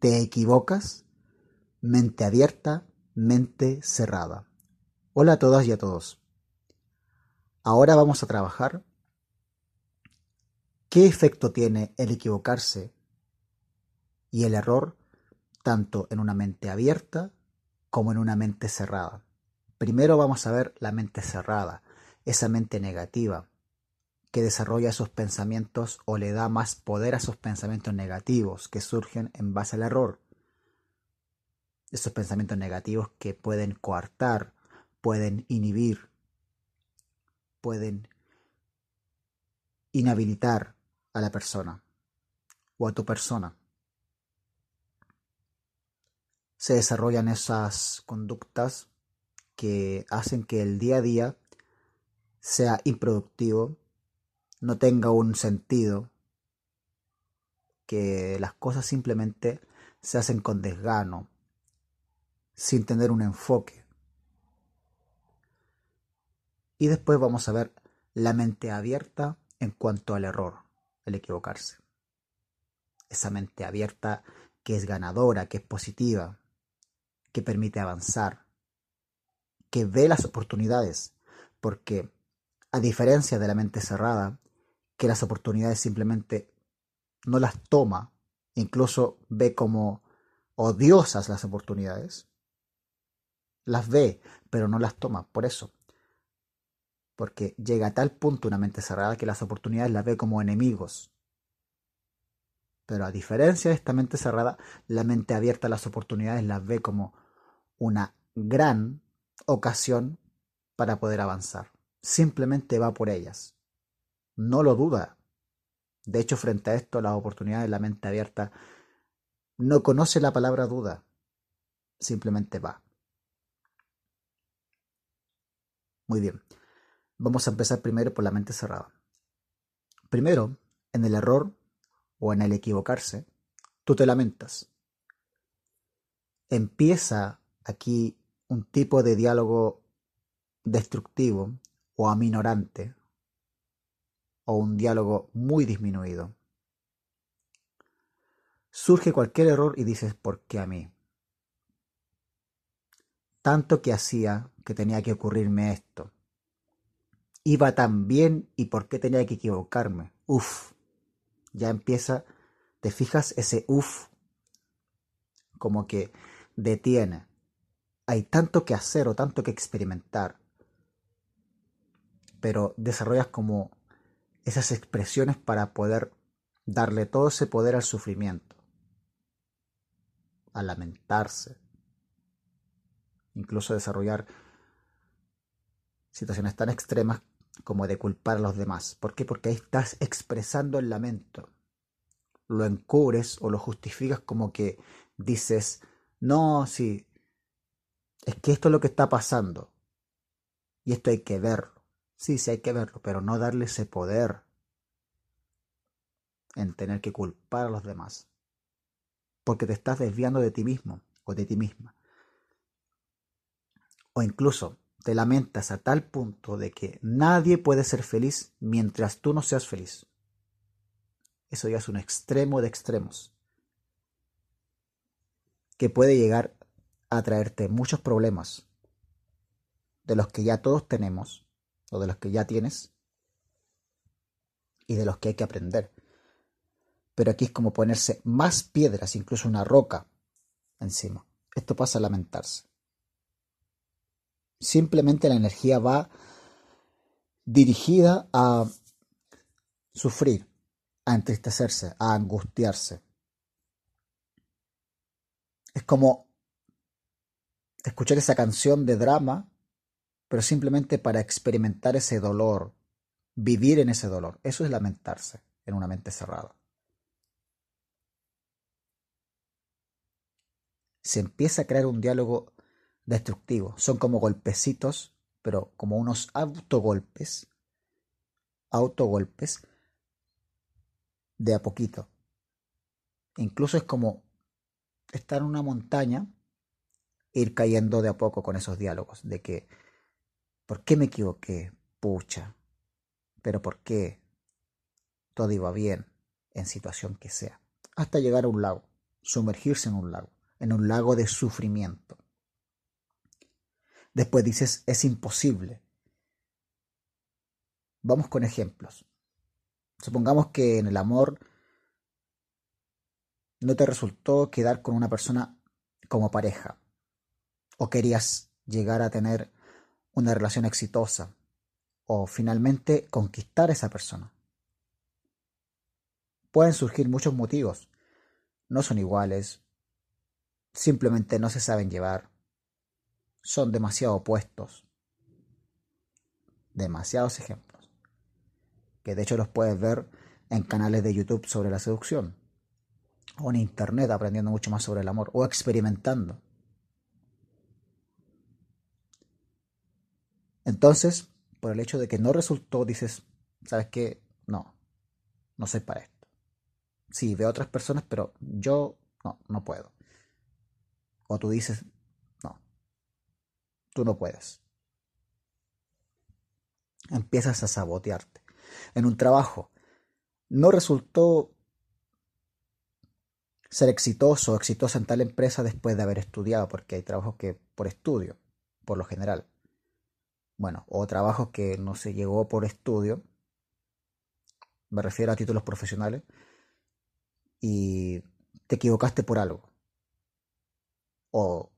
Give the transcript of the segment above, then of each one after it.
¿Te equivocas? Mente abierta, mente cerrada. Hola a todas y a todos. Ahora vamos a trabajar qué efecto tiene el equivocarse y el error tanto en una mente abierta como en una mente cerrada. Primero vamos a ver la mente cerrada, esa mente negativa, que desarrolla esos pensamientos o le da más poder a esos pensamientos negativos que surgen en base al error. Esos pensamientos negativos que pueden coartar, pueden inhibir, pueden inhabilitar a la persona o a tu persona. Se desarrollan esas conductas que hacen que el día a día sea improductivo, no tenga un sentido, que las cosas simplemente se hacen con desgano, sin tener un enfoque. Y después vamos a ver la mente abierta en cuanto al error, el equivocarse. Esa mente abierta que es ganadora, que es positiva, que permite avanzar, que ve las oportunidades, porque a diferencia de la mente cerrada, que las oportunidades simplemente no las toma, incluso ve como odiosas las oportunidades, las ve, pero no las toma, por eso. Porque llega a tal punto una mente cerrada que las oportunidades las ve como enemigos. Pero a diferencia de esta mente cerrada, la mente abierta a las oportunidades las ve como una gran ocasión para poder avanzar. Simplemente va por ellas. No lo duda. De hecho, frente a esto, las oportunidades de la mente abierta no conoce la palabra duda. Simplemente va. Muy bien. Vamos a empezar primero por la mente cerrada. Primero, en el error o en el equivocarse, tú te lamentas. Empieza aquí un tipo de diálogo destructivo o aminorante o un diálogo muy disminuido. Surge cualquier error y dices, ¿por qué a mí? Tanto que hacía que tenía que ocurrirme esto. Iba tan bien y ¿por qué tenía que equivocarme? Uf, ya empieza, te fijas ese uf, como que detiene hay tanto que hacer o tanto que experimentar, pero desarrollas como esas expresiones para poder darle todo ese poder al sufrimiento, a lamentarse, incluso desarrollar situaciones tan extremas como de culpar a los demás. ¿Por qué? Porque ahí estás expresando el lamento. Lo encubres o lo justificas como que dices, no, sí, es que esto es lo que está pasando. Y esto hay que verlo. Sí, sí hay que verlo, pero no darle ese poder en tener que culpar a los demás. Porque te estás desviando de ti mismo o de ti misma. O incluso te lamentas a tal punto de que nadie puede ser feliz mientras tú no seas feliz. Eso ya es un extremo de extremos. Que puede llegar a traerte muchos problemas de los que ya todos tenemos o de los que ya tienes y de los que hay que aprender. Pero aquí es como ponerse más piedras, incluso una roca encima. Esto pasa a lamentarse. Simplemente la energía va dirigida a sufrir, a entristecerse, a angustiarse. Es como escuchar esa canción de drama, pero simplemente para experimentar ese dolor, vivir en ese dolor. Eso es lamentarse en una mente cerrada. Se empieza a crear un diálogo destructivo. Son como golpecitos, pero como unos autogolpes, autogolpes de a poquito. Incluso es como estar en una montaña ir cayendo de a poco con esos diálogos, de que, ¿por qué me equivoqué? Pucha, pero ¿por qué? Todo iba bien, en situación que sea, hasta llegar a un lago. sumergirse en un lago, en un lago de sufrimiento. Después dices, es imposible. Vamos con ejemplos. Supongamos que en el amor no te resultó quedar con una persona como pareja o querías llegar a tener una relación exitosa o finalmente conquistar a esa persona. Pueden surgir muchos motivos. No son iguales, simplemente no se saben llevar, son demasiado opuestos. Demasiados ejemplos. Que de hecho los puedes ver en canales de YouTube sobre la seducción. O en internet aprendiendo mucho más sobre el amor. O experimentando. Entonces, por el hecho de que no resultó, dices, ¿sabes qué? No, no soy para esto. Sí, veo otras personas, pero yo no, no puedo. O tú dices, no, tú no puedes. Empiezas a sabotearte. En un trabajo, no resultó ser exitoso o exitosa en tal empresa después de haber estudiado, porque hay trabajos que por estudio, por lo general bueno, o trabajos que no se llegó por estudio, me refiero a títulos profesionales, y te equivocaste por algo, o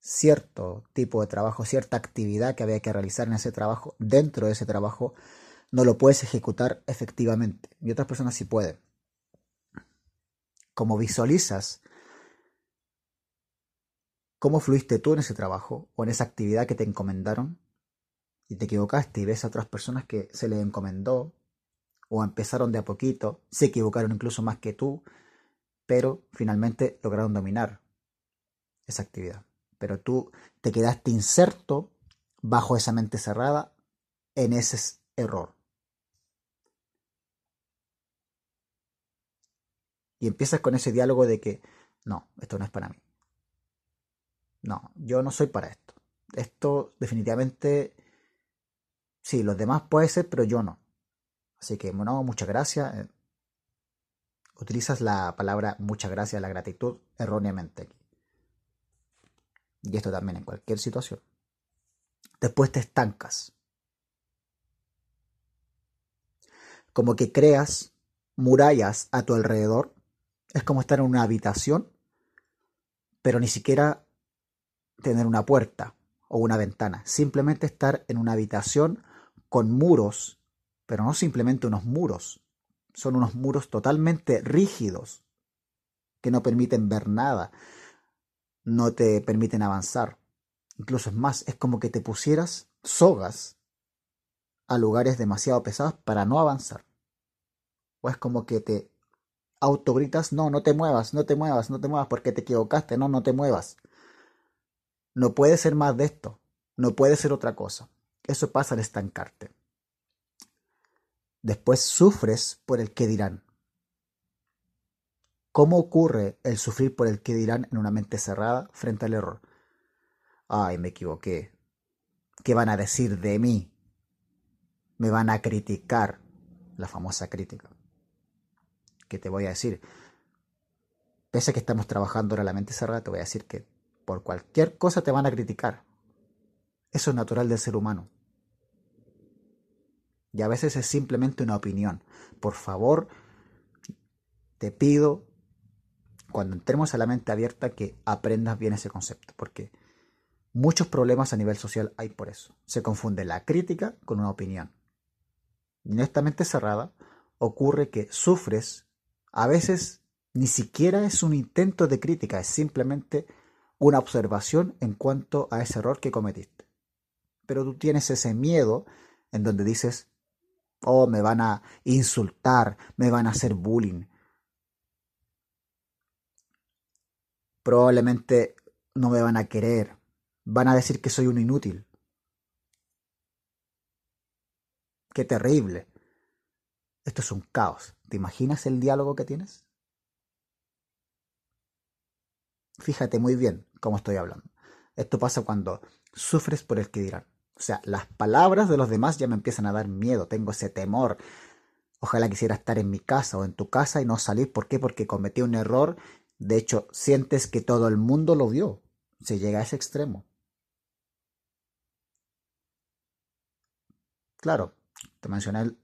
cierto tipo de trabajo, cierta actividad que había que realizar en ese trabajo, dentro de ese trabajo, no lo puedes ejecutar efectivamente, y otras personas sí pueden. Como visualizas cómo fluiste tú en ese trabajo o en esa actividad que te encomendaron, y te equivocaste y ves a otras personas que se les encomendó o empezaron de a poquito, se equivocaron incluso más que tú, pero finalmente lograron dominar esa actividad. Pero tú te quedaste inserto bajo esa mente cerrada en ese error. Y empiezas con ese diálogo de que, no, esto no es para mí. No, yo no soy para esto. Esto definitivamente Sí, los demás puede ser, pero yo no. Así que, bueno, muchas gracias. Eh, utilizas la palabra muchas gracias, la gratitud, erróneamente aquí. Y esto también en cualquier situación. Después te estancas. Como que creas murallas a tu alrededor. Es como estar en una habitación, pero ni siquiera tener una puerta o una ventana. Simplemente estar en una habitación con muros, pero no simplemente unos muros, son unos muros totalmente rígidos que no permiten ver nada, no te permiten avanzar. Incluso es más, es como que te pusieras sogas a lugares demasiado pesados para no avanzar. O es como que te autogritas, no, no te muevas, no te muevas, no te muevas porque te equivocaste, no, no te muevas. No puede ser más de esto, no puede ser otra cosa. Eso pasa al estancarte. Después sufres por el que dirán. ¿Cómo ocurre el sufrir por el que dirán en una mente cerrada frente al error? Ay, me equivoqué. ¿Qué van a decir de mí? Me van a criticar. La famosa crítica. ¿Qué te voy a decir? Pese a que estamos trabajando ahora la mente cerrada, te voy a decir que por cualquier cosa te van a criticar. Eso es natural del ser humano. Y a veces es simplemente una opinión. Por favor, te pido, cuando entremos a la mente abierta, que aprendas bien ese concepto, porque muchos problemas a nivel social hay por eso. Se confunde la crítica con una opinión. Y en esta mente cerrada ocurre que sufres, a veces ni siquiera es un intento de crítica, es simplemente una observación en cuanto a ese error que cometiste pero tú tienes ese miedo en donde dices, oh, me van a insultar, me van a hacer bullying. Probablemente no me van a querer, van a decir que soy un inútil. Qué terrible. Esto es un caos. ¿Te imaginas el diálogo que tienes? Fíjate muy bien cómo estoy hablando. Esto pasa cuando sufres por el que dirán. O sea, las palabras de los demás ya me empiezan a dar miedo, tengo ese temor. Ojalá quisiera estar en mi casa o en tu casa y no salir. ¿Por qué? Porque cometí un error De hecho, sientes que todo el mundo lo vio. Se llega a ese extremo. Claro, te mencioné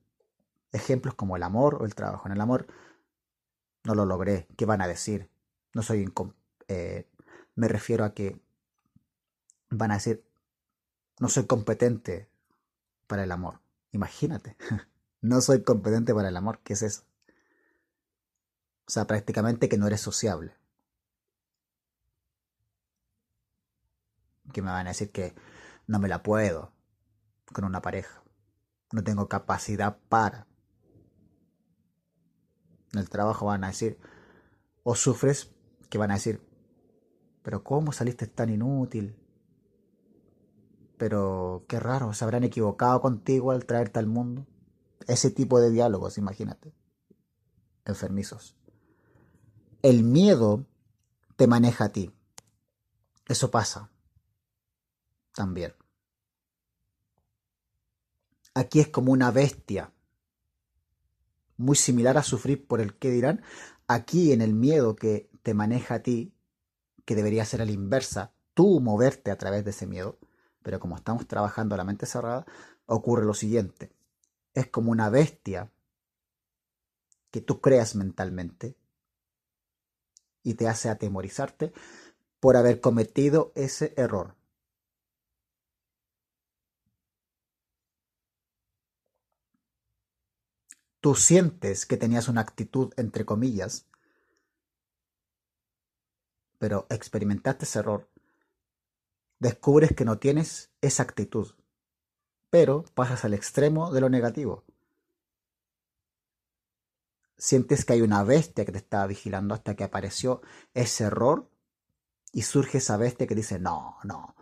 ejemplos como el amor o el trabajo. En el amor no lo logré. ¿Qué van a decir? No soy eh, me refiero a que van a decir no soy competente para el amor. Imagínate. no soy competente para el amor. ¿Qué es eso? O sea, prácticamente que no eres sociable. Que me van a decir que no me la puedo con una pareja. No tengo capacidad para. En el trabajo van a decir, o sufres, que van a decir, pero ¿cómo saliste tan inútil? Pero qué raro, se habrán equivocado contigo al traerte al mundo. Ese tipo de diálogos, imagínate. Enfermizos. El miedo te maneja a ti. Eso pasa. También. Aquí es como una bestia. Muy similar a sufrir por el que dirán. Aquí en el miedo que te maneja a ti, que debería ser a la inversa, tú moverte a través de ese miedo. Pero como estamos trabajando la mente cerrada, ocurre lo siguiente. Es como una bestia que tú creas mentalmente, y te hace atemorizarte por haber cometido ese error. Tú sientes que tenías una actitud entre comillas, pero experimentaste ese error. Descubres que no tienes esa actitud, pero pasas al extremo de lo negativo sientes que hay una bestia que te está vigilando hasta que apareció ese error y surge esa bestia que dice, no, no,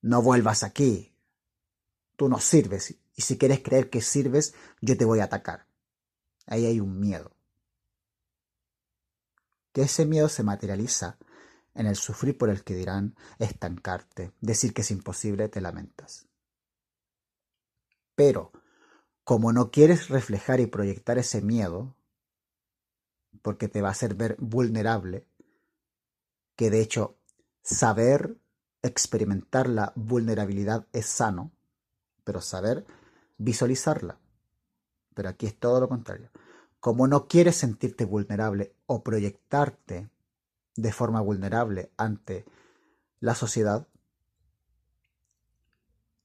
no vuelvas aquí, tú no sirves y si quieres creer que sirves, yo te voy a atacar. Ahí hay un miedo. Que ese miedo se materializa en el sufrir por el que dirán estancarte, decir que es imposible, te lamentas. Pero como no quieres reflejar y proyectar ese miedo, porque te va a hacer ver vulnerable, que de hecho saber experimentar la vulnerabilidad es sano, pero saber visualizarla. Pero aquí es todo lo contrario. Como no quieres sentirte vulnerable o proyectarte de forma vulnerable ante la sociedad,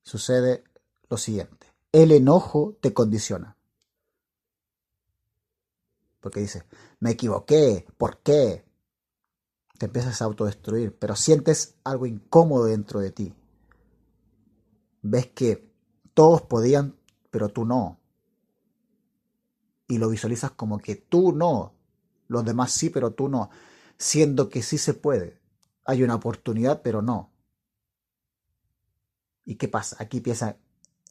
sucede lo siguiente el enojo te condiciona. Porque dice, me equivoqué, ¿por qué? Te empiezas a autodestruir, pero sientes algo incómodo dentro de ti. Ves que todos podían, pero tú no. Y lo visualizas como que tú no, los demás sí, pero tú no, siendo que sí se puede. Hay una oportunidad, pero no. ¿Y qué pasa? Aquí empieza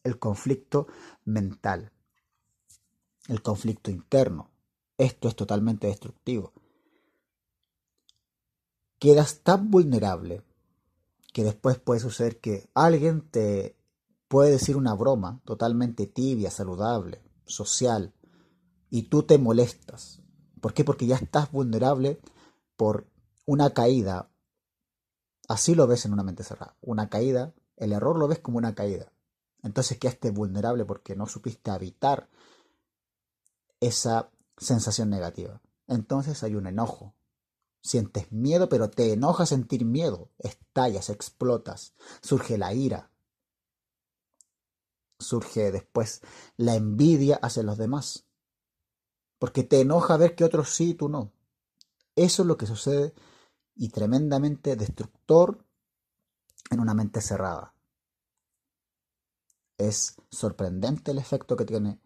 el conflicto mental, el conflicto interno. Esto es totalmente destructivo. Quedas tan vulnerable que después puede suceder que alguien te puede decir una broma totalmente tibia, saludable, social, y tú te molestas. ¿Por qué? Porque ya estás vulnerable por una caída. Así lo ves en una mente cerrada. Una caída, el error lo ves como una caída. Entonces quedaste vulnerable porque no supiste habitar esa sensación negativa. Entonces hay un enojo. Sientes miedo, pero te enoja sentir miedo. Estallas, explotas. Surge la ira. Surge después la envidia hacia los demás. Porque te enoja ver que otros sí y tú no. Eso es lo que sucede y tremendamente destructor en una mente cerrada. Es sorprendente el efecto que tiene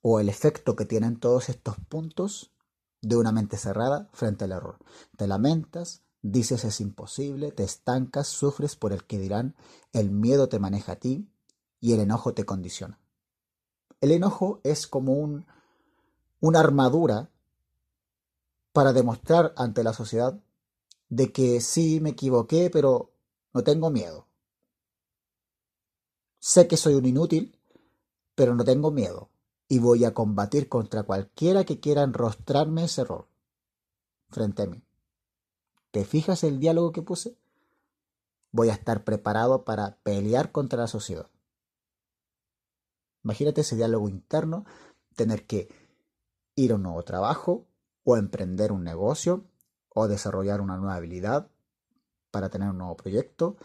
o el efecto que tienen todos estos puntos de una mente cerrada frente al error. Te lamentas, dices es imposible, te estancas, sufres por el que dirán, el miedo te maneja a ti y el enojo te condiciona. El enojo es como un, una armadura para demostrar ante la sociedad de que sí me equivoqué, pero no tengo miedo. Sé que soy un inútil, pero no tengo miedo. y voy a combatir contra cualquiera que quiera enrostrarme ese error frente a mí. ¿Te fijas el diálogo que puse? Voy a estar preparado para pelear contra la sociedad. Imagínate ese diálogo interno, tener que ir a un nuevo trabajo o emprender un negocio o desarrollar una nueva habilidad para tener un nuevo proyecto,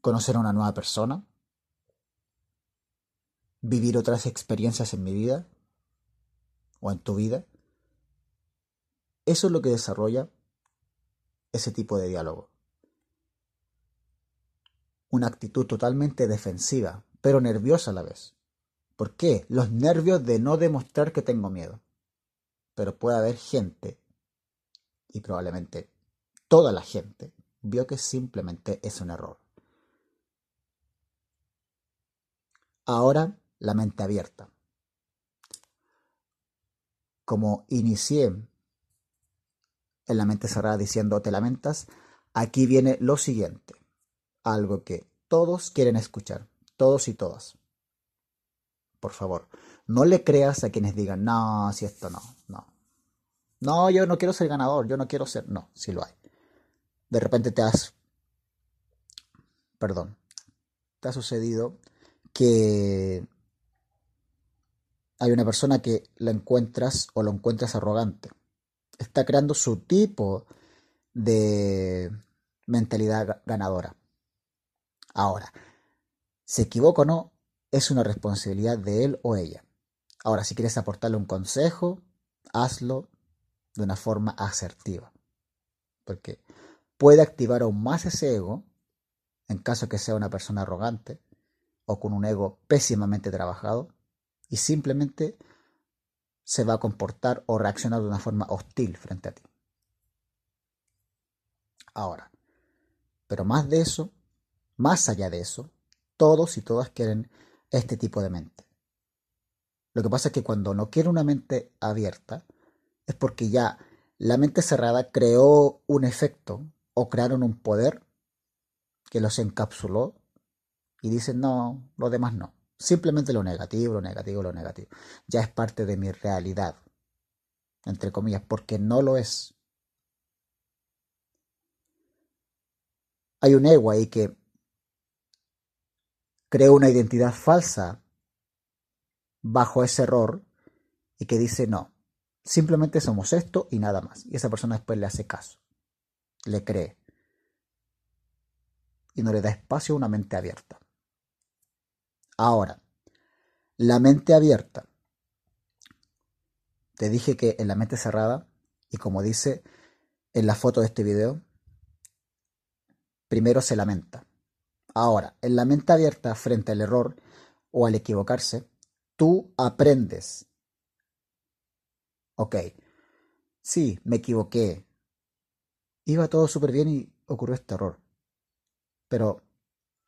conocer a una nueva persona, vivir otras experiencias en mi vida o en tu vida. Eso es lo que desarrolla ese tipo de diálogo. Una actitud totalmente defensiva, pero nerviosa a la vez. ¿Por qué? Los nervios de no demostrar que tengo miedo. Pero puede haber gente, y probablemente toda la gente, vio que simplemente es un error. Ahora la mente abierta. Como inicié en la mente cerrada diciendo te lamentas, aquí viene lo siguiente, algo que todos quieren escuchar, todos y todas. Por favor, no le creas a quienes digan, no, si esto no, no. No, yo no quiero ser ganador, yo no quiero ser, no, si lo hay. De repente te has, perdón, te ha sucedido que hay una persona que la encuentras o lo encuentras arrogante. Está creando su tipo de mentalidad ganadora. Ahora, se equivoca o no, es una responsabilidad de él o ella. Ahora, si quieres aportarle un consejo, hazlo de una forma asertiva. Porque puede activar aún más ese ego, en caso que sea una persona arrogante o con un ego pésimamente trabajado, y simplemente se va a comportar o reaccionar de una forma hostil frente a ti. Ahora, pero más de eso, más allá de eso, todos y todas quieren este tipo de mente. Lo que pasa es que cuando no quiere una mente abierta, es porque ya la mente cerrada creó un efecto o crearon un poder que los encapsuló y dicen no, lo demás no. Simplemente lo negativo, lo negativo, lo negativo. Ya es parte de mi realidad, entre comillas, porque no lo es. Hay un ego ahí que creó una identidad falsa bajo ese error y que dice no, simplemente somos esto y nada más. Y esa persona después le hace caso, le cree y no le da espacio a una mente abierta. Ahora, la mente abierta. Te dije que en la mente cerrada, y como dice en la foto de este video, primero se lamenta. Ahora, en la mente abierta frente al error o al equivocarse, tú aprendes. Ok, sí, me equivoqué. Iba todo súper bien y ocurrió este error. Pero,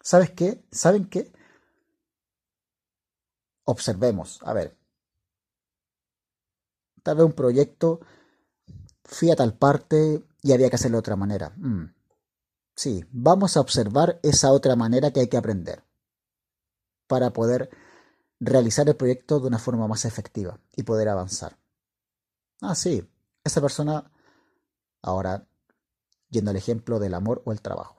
¿sabes qué? ¿Saben qué? observemos, a ver, tal vez un proyecto, fui a tal parte y había que hacerlo de otra manera. Mm. Sí, vamos a observar esa otra manera que hay que aprender para poder realizar el proyecto de una forma más efectiva y poder avanzar. Ah, sí, esa persona, ahora yendo al ejemplo del amor o el trabajo,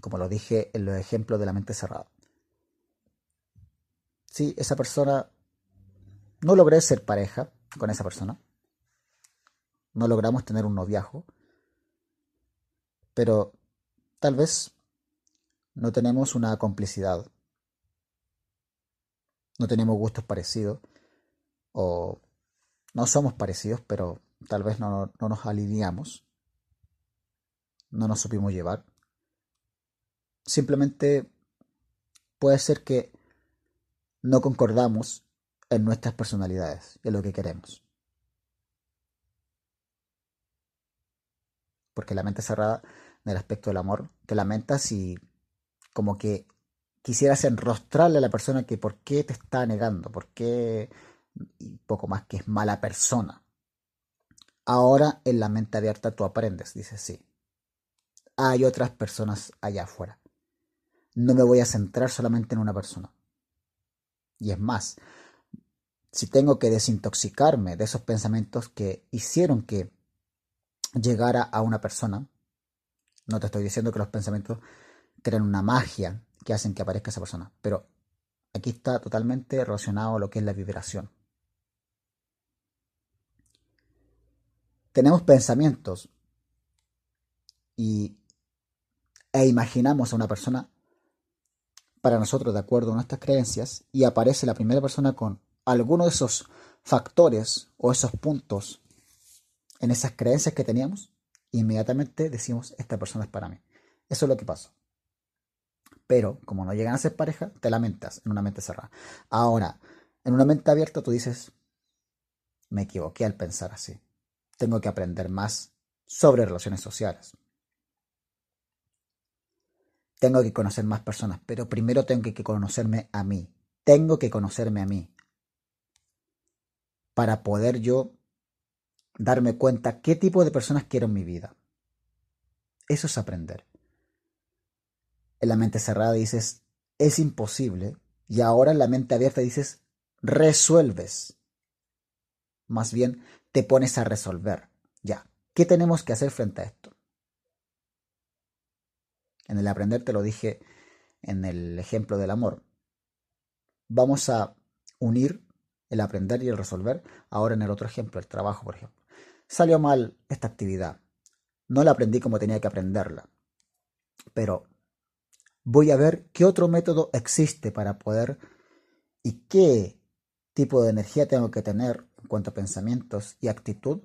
como lo dije en los ejemplos de la mente cerrada. Si esa persona, no logré ser pareja con esa persona, no logramos tener un noviajo, pero tal vez no tenemos una complicidad, no tenemos gustos parecidos, o no somos parecidos, pero tal vez no, no nos alineamos, no nos supimos llevar. Simplemente puede ser que no concordamos en nuestras personalidades, en lo que queremos. Porque la mente cerrada en el aspecto del amor, te lamentas y como que quisieras enrostrarle a la persona que por qué te está negando, por qué, y poco más que es mala persona. Ahora en la mente abierta tú aprendes, dices sí. Hay otras personas allá afuera. No me voy a centrar solamente en una persona. Y es más, si tengo que desintoxicarme de esos pensamientos que hicieron que llegara a una persona, no te estoy diciendo que los pensamientos crean una magia que hacen que aparezca esa persona, pero aquí está totalmente relacionado a lo que es la vibración. Tenemos pensamientos y, e imaginamos a una persona para nosotros de acuerdo a nuestras creencias y aparece la primera persona con alguno de esos factores o esos puntos en esas creencias que teníamos, inmediatamente decimos, esta persona es para mí. Eso es lo que pasa. Pero como no llegan a ser pareja, te lamentas en una mente cerrada. Ahora, en una mente abierta tú dices, me equivoqué al pensar así. Tengo que aprender más sobre relaciones sociales. Tengo que conocer más personas, pero primero tengo que conocerme a mí. Tengo que conocerme a mí para poder yo darme cuenta qué tipo de personas quiero en mi vida. Eso es aprender. En la mente cerrada dices, es imposible, y ahora en la mente abierta dices, resuelves. Más bien, te pones a resolver. Ya, ¿qué tenemos que hacer frente a esto? En el aprender te lo dije en el ejemplo del amor. Vamos a unir el aprender y el resolver. Ahora en el otro ejemplo, el trabajo, por ejemplo. Salió mal esta actividad. No la aprendí como tenía que aprenderla. Pero voy a ver qué otro método existe para poder y qué tipo de energía tengo que tener en cuanto a pensamientos y actitud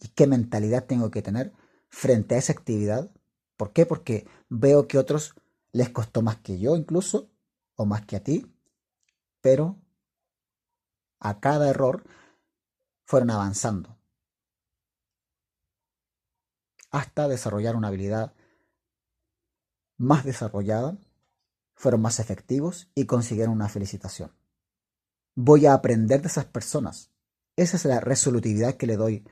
y qué mentalidad tengo que tener frente a esa actividad. ¿Por qué? Porque veo que otros les costó más que yo incluso o más que a ti, pero a cada error fueron avanzando hasta desarrollar una habilidad más desarrollada, fueron más efectivos y consiguieron una felicitación. Voy a aprender de esas personas. Esa es la resolutividad que le doy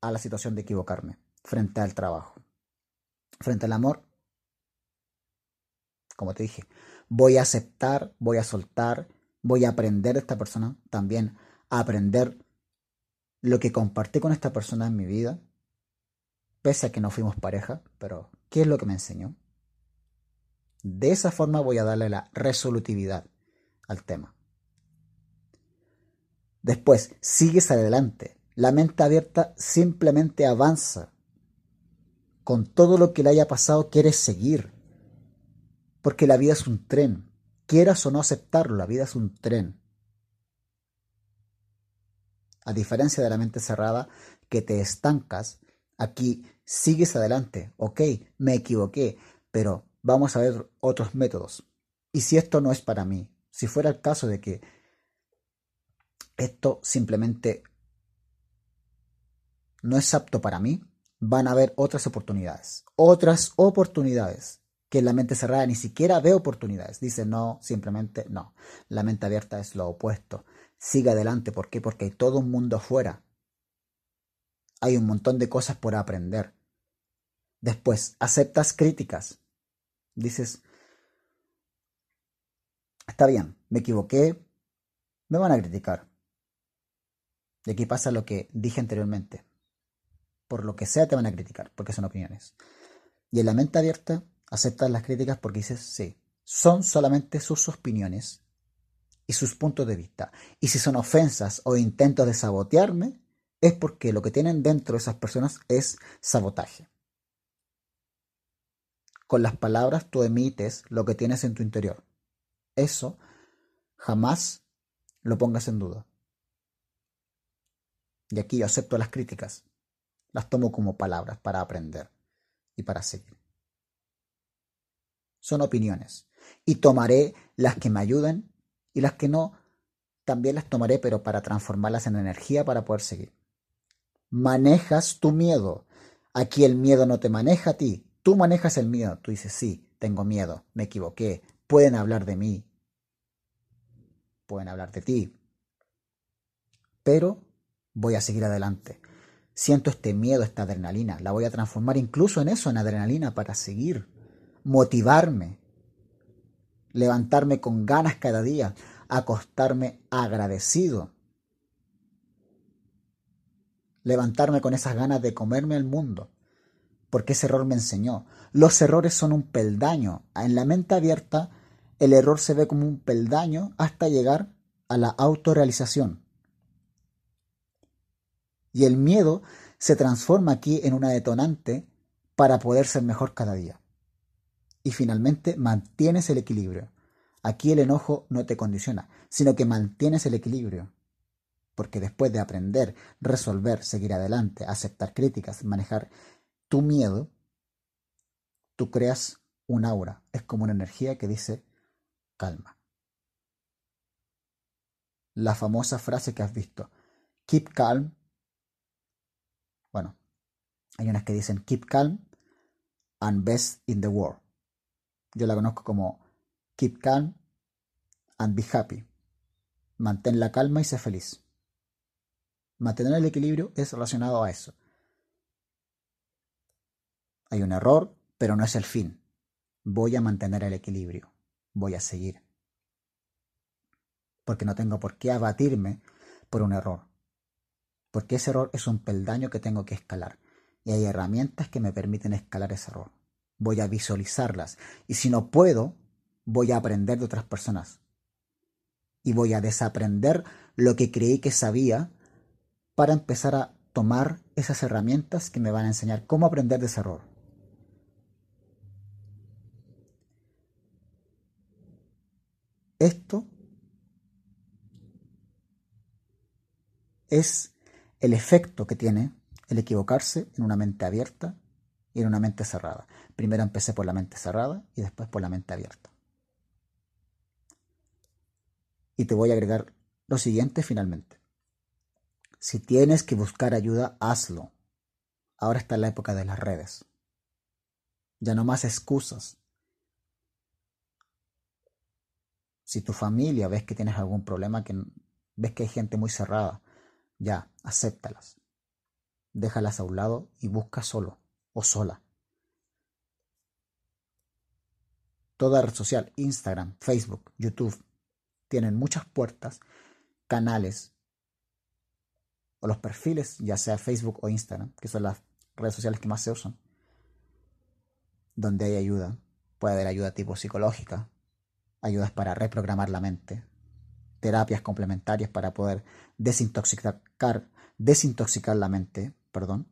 a la situación de equivocarme frente al trabajo. Frente al amor, como te dije, voy a aceptar, voy a soltar, voy a aprender de esta persona, también a aprender lo que compartí con esta persona en mi vida, pese a que no fuimos pareja, pero ¿qué es lo que me enseñó? De esa forma voy a darle la resolutividad al tema. Después, sigues adelante. La mente abierta simplemente avanza. Con todo lo que le haya pasado, quieres seguir. Porque la vida es un tren. Quieras o no aceptarlo, la vida es un tren. A diferencia de la mente cerrada, que te estancas, aquí sigues adelante. Ok, me equivoqué, pero vamos a ver otros métodos. Y si esto no es para mí, si fuera el caso de que esto simplemente no es apto para mí, van a haber otras oportunidades. Otras oportunidades que la mente cerrada ni siquiera ve oportunidades. Dice no, simplemente no. La mente abierta es lo opuesto. Sigue adelante. ¿Por qué? Porque hay todo un mundo afuera. Hay un montón de cosas por aprender. Después, aceptas críticas. Dices, está bien, me equivoqué, me van a criticar. Y aquí pasa lo que dije anteriormente. Por lo que sea te van a criticar, porque son opiniones. Y en la mente abierta aceptas las críticas porque dices, sí, son solamente sus opiniones y sus puntos de vista. Y si son ofensas o intentos de sabotearme, es porque lo que tienen dentro de esas personas es sabotaje. Con las palabras tú emites lo que tienes en tu interior. Eso jamás lo pongas en duda. Y aquí yo acepto las críticas. Las tomo como palabras para aprender y para seguir son opiniones. Y tomaré las que me ayuden y las que no, también las tomaré, pero para transformarlas en energía para poder seguir. Manejas tu miedo. Aquí el miedo no te maneja a ti. Tú manejas el miedo. Tú dices, sí, tengo miedo, me equivoqué. Pueden hablar de mí. Pueden hablar de ti. Pero voy a seguir adelante. Siento este miedo, esta adrenalina. La voy a transformar incluso en eso, en adrenalina, para seguir motivarme, levantarme con ganas cada día, acostarme agradecido, levantarme con esas ganas de comerme el mundo, porque ese error me enseñó. Los errores son un peldaño. En la mente abierta, el error se ve como un peldaño hasta llegar a la autorrealización. Y el miedo se transforma aquí en una detonante para poder ser mejor cada día. Y finalmente mantienes el equilibrio. Aquí el enojo no te condiciona, sino que mantienes el equilibrio. Porque después de aprender, resolver, seguir adelante, aceptar críticas, manejar tu miedo, tú creas un aura. Es como una energía que dice calma. La famosa frase que has visto, keep calm. Bueno, hay unas que dicen keep calm and best in the world. Yo la conozco como keep calm and be happy. Mantén la calma y sé feliz. Mantener el equilibrio es relacionado a eso. Hay un error, pero no es el fin. Voy a mantener el equilibrio. Voy a seguir. Porque no tengo por qué abatirme por un error. Porque ese error es un peldaño que tengo que escalar. Y hay herramientas que me permiten escalar ese error. Voy a visualizarlas. Y si no puedo, voy a aprender de otras personas. Y voy a desaprender lo que creí que sabía para empezar a tomar esas herramientas que me van a enseñar cómo aprender de ese error. Esto es el efecto que tiene el equivocarse en una mente abierta y en una mente cerrada. Primero empecé por la mente cerrada y después por la mente abierta. Y te voy a agregar lo siguiente finalmente. Si tienes que buscar ayuda, hazlo. Ahora está la época de las redes. Ya no más excusas. Si tu familia ves que tienes algún problema, que ves que hay gente muy cerrada, ya, acéptalas. Déjalas a un lado y busca solo o sola. Toda red social, Instagram, Facebook, YouTube, tienen muchas puertas, canales o los perfiles, ya sea Facebook o Instagram, que son las redes sociales que más se usan, donde hay ayuda. Puede haber ayuda tipo psicológica, ayudas para reprogramar la mente, terapias complementarias para poder desintoxicar, desintoxicar la mente, perdón,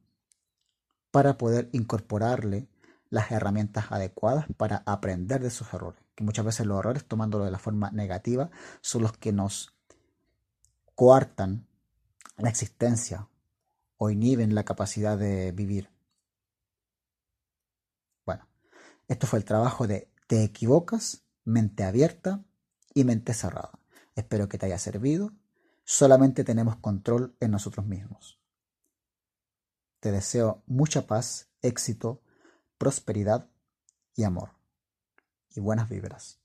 para poder incorporarle las herramientas adecuadas para aprender de sus errores. Que muchas veces los errores, tomándolo de la forma negativa, son los que nos coartan la existencia o inhiben la capacidad de vivir. Bueno, esto fue el trabajo de Te equivocas mente abierta y mente cerrada. Espero que te haya servido. Solamente tenemos control en nosotros mismos. Te deseo mucha paz, éxito, prosperidad y amor. Y buenas vibras.